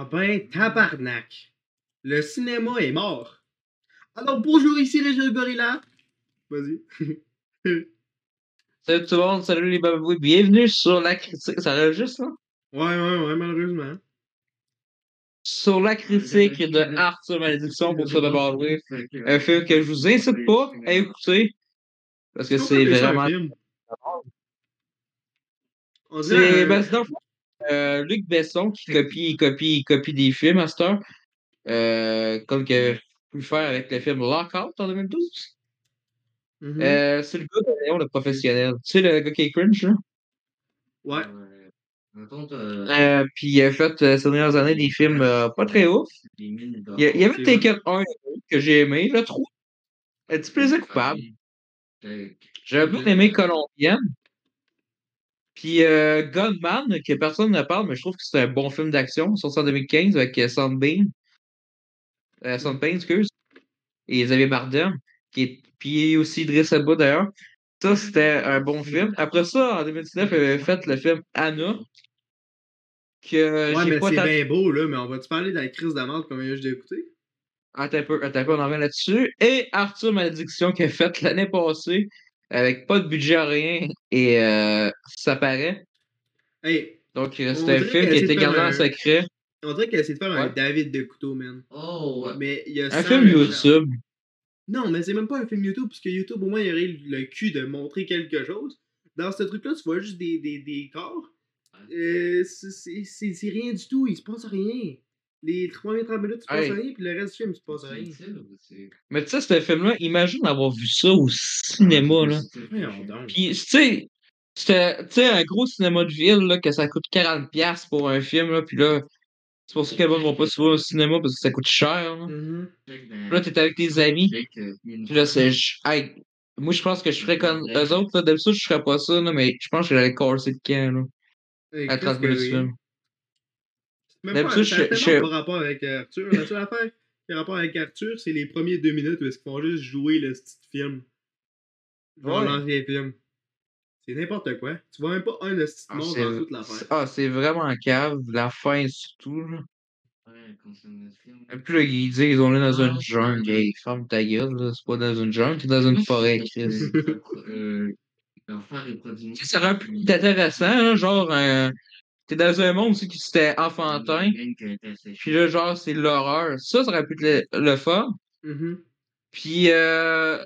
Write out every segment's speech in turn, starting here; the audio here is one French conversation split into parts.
Ah ben, tabarnak. Le cinéma est mort. Alors bonjour, ici Régis Gorilla. Vas-y. Salut tout le monde, salut les babouis, bienvenue sur la critique. Ça enregistre, là? Ouais, ouais, ouais, malheureusement. Sur la critique de Arthur Malédiction pour de Broadway. Un film que je vous incite pas à écouter. Parce que c'est vraiment. On C'est dirait. ben, un- c'est dans le fond, euh, Luc Besson qui copie, copie, copie des films à cette heure. Euh, comme qu'il avait pu faire avec le film Lockout en 2012. Mhm. Euh, c'est le gars de Léon, le professionnel. Tu sais, le gars qui est cringe, là? Ouais. Euh, puis il a fait euh, ces dernières années des films euh, pas très ouf. Il y, a- il y avait Taken 1 que j'ai aimé, le 3. Un petit plaisir coupable. J'ai bien aimé Colombienne. Puis euh, Gunman, que personne ne parle, mais je trouve que c'est un bon film d'action, sorti en 2015 avec Sunbeam. Euh, Sunbeam, excuse. Et Xavier Bardem. Qui est, puis aussi Idriss Elba d'ailleurs. Ça, c'était un bon film. Après ça, en 2019, il avait fait le film Anna. Que Ouais, mais c'est bien beau, là. Mais on va-tu parler de la crise de merde comme j'ai écouté? Attends un peu, attends un peu, on en revient là-dessus. Et Arthur Malédiction qui a fait l'année passée avec pas de budget, rien, et euh, ça paraît. Hey, Donc, On c'est un film qui a été gardé en un- secret. on dirait qu'elle essaie de faire un. David de couteau, man. Oh, ouais. Mais il y a Un 100 film. YouTube. Non, mais c'est même pas un film YouTube, parce que YouTube, au moins, il aurait le cul de montrer quelque chose. Dans ce truc-là, tu vois juste des, des, des corps. Euh, c'est- c'est c'est- c'est rien du tout, il se passe rien. Les 3 30 minutes, il se passe Hey. rien, puis le reste du film, il se passe rien. Mais tu sais, ce film-là, imagine avoir vu ça au cinéma, là. Puis, tu sais, c'était tu sais, un gros cinéma de ville, là, que ça coûte 40$ pour un film, là, puis là, c'est pour ça que les gens vont pas souvent au cinéma parce que ça coûte cher, là. Mhm. Puis là, t'es avec tes amis, Puis là, c'est. hey, moi, je pense que je ferais comme eux autres. là. D'habitude, je ferais pas ça, là, mais je pense que j'allais casser le camp, là, à qu'est-ce 30 que minutes du oui. film. Même pas, D'habitude, ça je- a tellement je- pas rapport avec euh, Arthur. La seule affaire qui a rapport avec Arthur, c'est les premiers deux minutes où est-ce qu'ils font juste jouer le petit film. Genre Ouais. l'ancien film. C'est n'importe quoi. Tu vois même pas un de ce Ah, c'est- dans toute l'affaire. Ah, c'est vraiment cave. La fin, surtout, là. Et puis là, ils disent ils ont allé dans une jungle. Hey, ferme ta gueule, là. C'est pas dans une jungle, c'est dans une forêt, Chris. Sais, ça aurait pu être intéressant, hein, genre, euh, t'es dans un monde aussi qui c'était enfantin, puis là, genre, c'est l'horreur. Ça, ça aurait pu être le, le fun. Mhm. Puis, euh,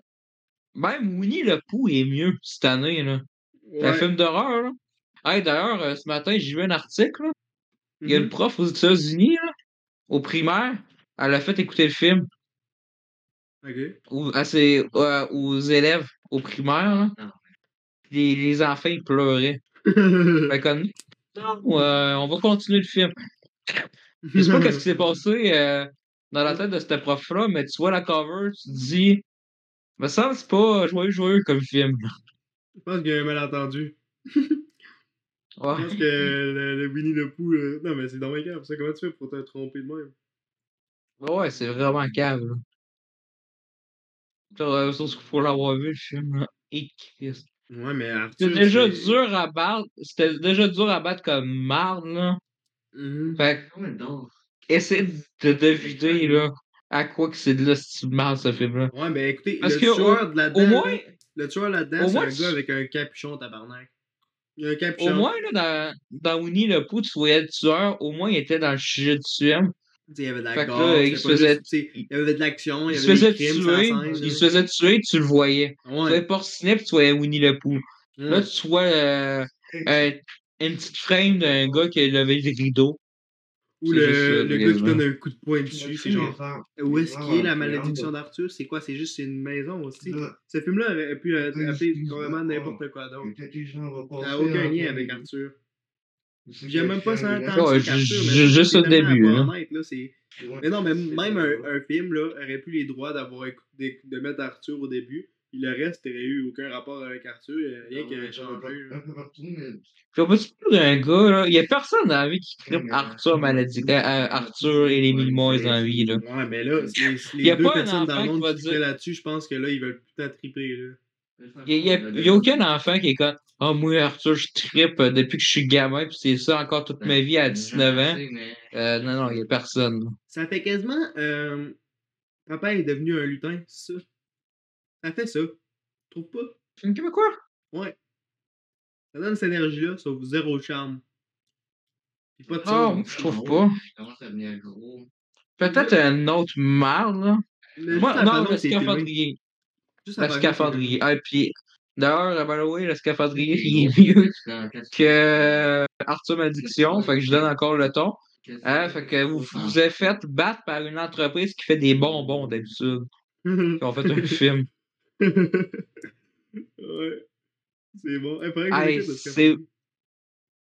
même Winnie le Pooh est mieux cette année, là. Un film d'horreur, là. Hey, d'ailleurs, euh, ce matin, j'ai vu un article, là. Il y a une Mhm. prof aux États-Unis, là, au primaire, elle a fait écouter le film Ok. aux, à ses- euh, aux élèves au primaire. Ah. Les, les enfants, ils pleuraient. Fait comme, non, euh, on va continuer le film. Je sais pas qu'est-ce qui s'est passé euh, dans la tête de cette prof-là, mais tu vois la cover, tu te dis, me semble c'est pas joyeux, joyeux comme film. Je pense qu'il y a un malentendu. Ouais. Je pense que le, le Winnie le Pooh. là- Non, mais c'est dans mes ça. Comment tu fais pour te tromper de même? Ouais, c'est vraiment cave, là. Euh, qu'il faut l'avoir vu, le film, là. Et Christ. Ouais, mais Arthur. C'était déjà dur à battre. C'était déjà dur à battre comme marde, là. Mhm. Fait que, essaie de deviner, là, à quoi que c'est de la style marde, ce film-là. Ouais, mais écoutez, Parce le que tueur de là-dedans. Au moins, Le tueur là-dedans, au c'est moins, un tu- gars avec un capuchon, tabarnak. Il y a un au capuchon. moins, là, dans, dans Winnie le Pooh, tu voyais le tueur, au moins, il était dans le sujet du film. Tu Il y avait de la gore, là, il se faisait- juste, tu il y avait de l'action, il Il y se avait faisait des crimes, ça tuer, scène, il là. se faisait tuer, tu le voyais. Tu voyais Ouais. pas le ciné, puis tu voyais Winnie le Pooh. Là, ouais. tu vois euh, un- une petite frame d'un gars qui a levé le rideau. Ou juste le, le gars qui donne un coup de poing dessus, c'est genre. Où est-ce qu'il est la malédiction d'Arthur? C'est quoi? C'est juste une maison aussi? Ce film-là aurait pu euh, appeler complètement n'importe quoi d'autre. Ça n'a aucun lien avec Arthur. J'aime même pas ça tant Ouais, que ça ju- qu'Arthur, mais ju- c'est juste au début, hein. honnête, là, c'est- Mais non, mais même un, un film là, aurait plus les droits d'avoir de, de mettre Arthur au début. Puis le reste n'aurait eu aucun rapport avec Arthur, euh, rien qui avait changé. là. Puis on peut se parler d'un gars, là. Il y a personne dans la vie qui tripe Arthur maladie, euh, euh, Arthur et les mille mois dans la vie, là. Ouais, mais là, c'est- les deux personnes dans le monde qui là-dessus, je pense que là, ils veulent putain triper. Là. Il n'y a, y a aucun enfant qui est comme Oh, moi, Arthur, je trippe depuis que je suis gamin, puis c'est ça encore toute ma vie à 19 ans. Euh, non, non, il n'y a personne. Ça fait quasiment. Euh, papa est devenu un lutin, c'est ça. Ça fait ça. Tu trouves pas? Film québécois? Ouais. Ça donne cette énergie-là, sauf zéro charme. Pis pas de oh, je trouve pas. Peut-être un autre marde, là. Moi, non, le scaphandrier. Le scaphandrier. Ah, puis D'ailleurs, by the way, le scaphandrier, il est mieux que euh, Arthur Maldiction, fait que je donne encore le ton. Hein, fait que vous vous êtes fait battre par une entreprise qui fait des bonbons d'habitude. On fait un film. ouais. C'est bon. Hey, c'est...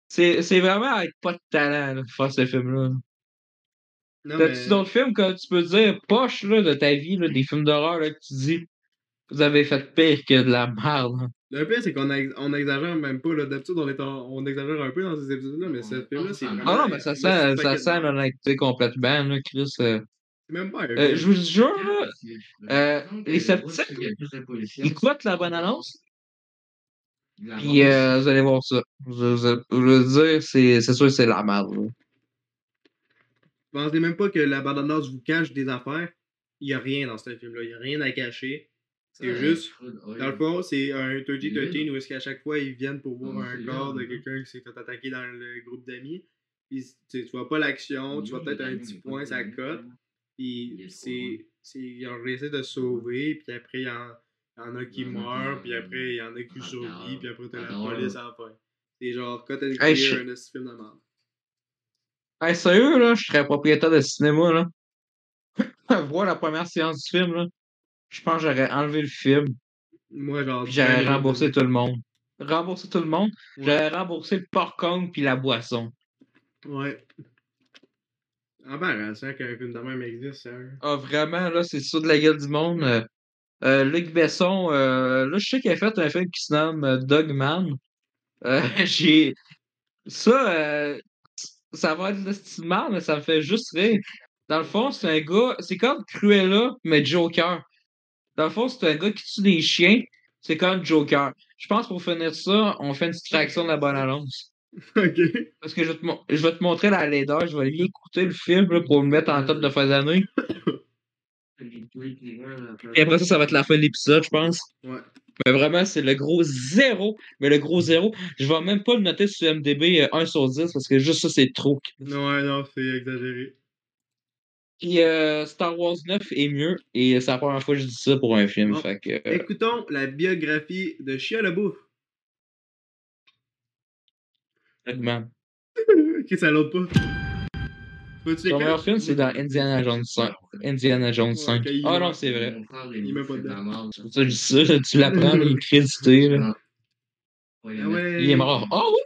c'est... c'est vraiment avec pas de talent de faire ce film-là. T'as-tu mais... d'autres films que tu peux dire poche là, de ta vie, là, des films d'horreur que tu dis vous avez fait pire que de la merde. Le pire, c'est qu'on on exagère même pas. D'habitude, on, est on exagère un peu dans ces épisodes-là, mais cette film-là, c'est. Ah non, mais ça sent, ça sent l'honnêteté complètement, là, Chris. Euh... C'est même pas un euh, Je vous jure, là, euh, les sceptiques, ils écoutent la bonne annonce. Puis euh, vous allez voir ça. Je, je, je veux dire, c'est sûr que c'est la merde. Là. Pensez même pas que la bande annonce vous cache des affaires. Il n'y a rien dans ce film-là. Il n'y a rien à cacher. C'est juste, dans le fond, c'est un 30-13 où est-ce qu'à chaque fois, ils viennent pour voir un corps de quelqu'un qui s'est fait attaquer dans le groupe d'amis. Puis tu vois pas l'action, tu vois peut-être un petit point, ça cote. Puis c'est. Ils ont essayé de sauver, puis après, il y, en, a qui meurent, puis après, il y en a qui survivent, puis après, t'as la police à la fin. C'est genre, quand t'as un film de merde. Hey, sérieux, là, je serais propriétaire de cinéma, là. Voir la première séance du film, là. Je pense que j'aurais enlevé le film. Moi, genre. J'aurais remboursé tout le monde. Rembourser tout le monde? J'aurais remboursé le popcorn puis la boisson. Ouais. Ah ben, c'est qu'un film de même existe, ça. Ah, vraiment, là, c'est sûr de la gueule du monde. Euh, euh, Luc Besson, euh, là, je sais qu'il a fait un film qui se nomme Dogman. J'ai. Ça, ça va être le style mais ça me fait juste rire. Dans le fond, c'est un gars. C'est comme Cruella, mais Joker. Dans le fond, c'est un gars qui tue des chiens. C'est comme Joker. Je pense pour finir ça, on fait une distraction de la bonne annonce. OK. Parce que je vais te, je vais te montrer la laideur. Je vais aller écouter le film pour me mettre en top de fin d'année. Et après ça, ça va être la fin de l'épisode, je pense. Ouais. Mais vraiment, c'est le gros zéro. Mais le gros zéro, je vais même pas le noter sur MDB 1 euh, sur 10 parce que juste ça, c'est trop. Ouais, non, c'est exagéré. Puis euh, Star Wars 9 est mieux, et c'est la première fois que je dis ça pour un film. fait que, euh, Écoutons la biographie de Chia LeBouf. Segment. ok, ça l'autre pas. Son meilleur film, c'est dans Indiana Jones 5. Indiana Jones 5. Ah oh, non, c'est vrai. Il met pas dedans. C'est pour ça que je dis ça, tu l'apprends, il est crédité. Là. Ah ouais. Il est mort. Oh oui!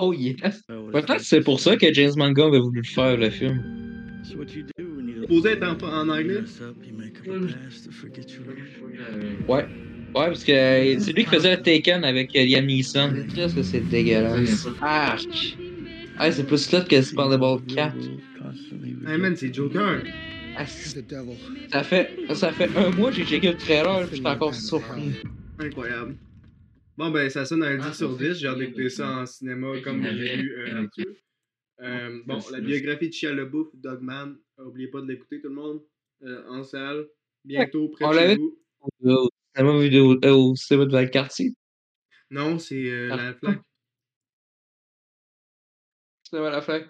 Oh yes! Ah Peut-être c'est pour ça que James Mangold avait voulu faire le film. Supposé être en, en anglais? Ouais. Ouais, parce que c'est lui qui faisait le Taken avec euh, Liam Neeson. Qu'est-ce que c'est dégueulasse. Arc! Ah, c'est plus là que Spandable 4. Hey man, c'est Joker! Ah, ça fait, ça fait un mois que j'ai checké le trailer et je suis encore surpris. Incroyable. Bon, ben, ça sonne un 10 ah, sur 10. J'ai hâte d'écouter ça en cinéma comme j'ai vu euh, euh, bon, la biographie de Chia LeBouf, Dogman, n'oubliez pas de l'écouter tout le monde, euh, en salle, bientôt près de chez vous. Au cinéma, vidéo, euh, au cinéma de Valcartier? Non, c'est euh, ah. la flaque. Cinéma la flaque.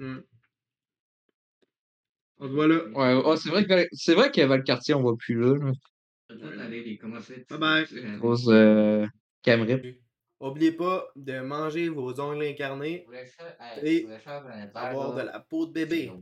Ouais. On se voit là. Ouais, oh, c'est vrai que c'est vrai qu'à Valcartier, on voit plus là. là. Bye bye. Grosse euh, N'oubliez pas de manger vos ongles incarnés et avoir de la peau de bébé.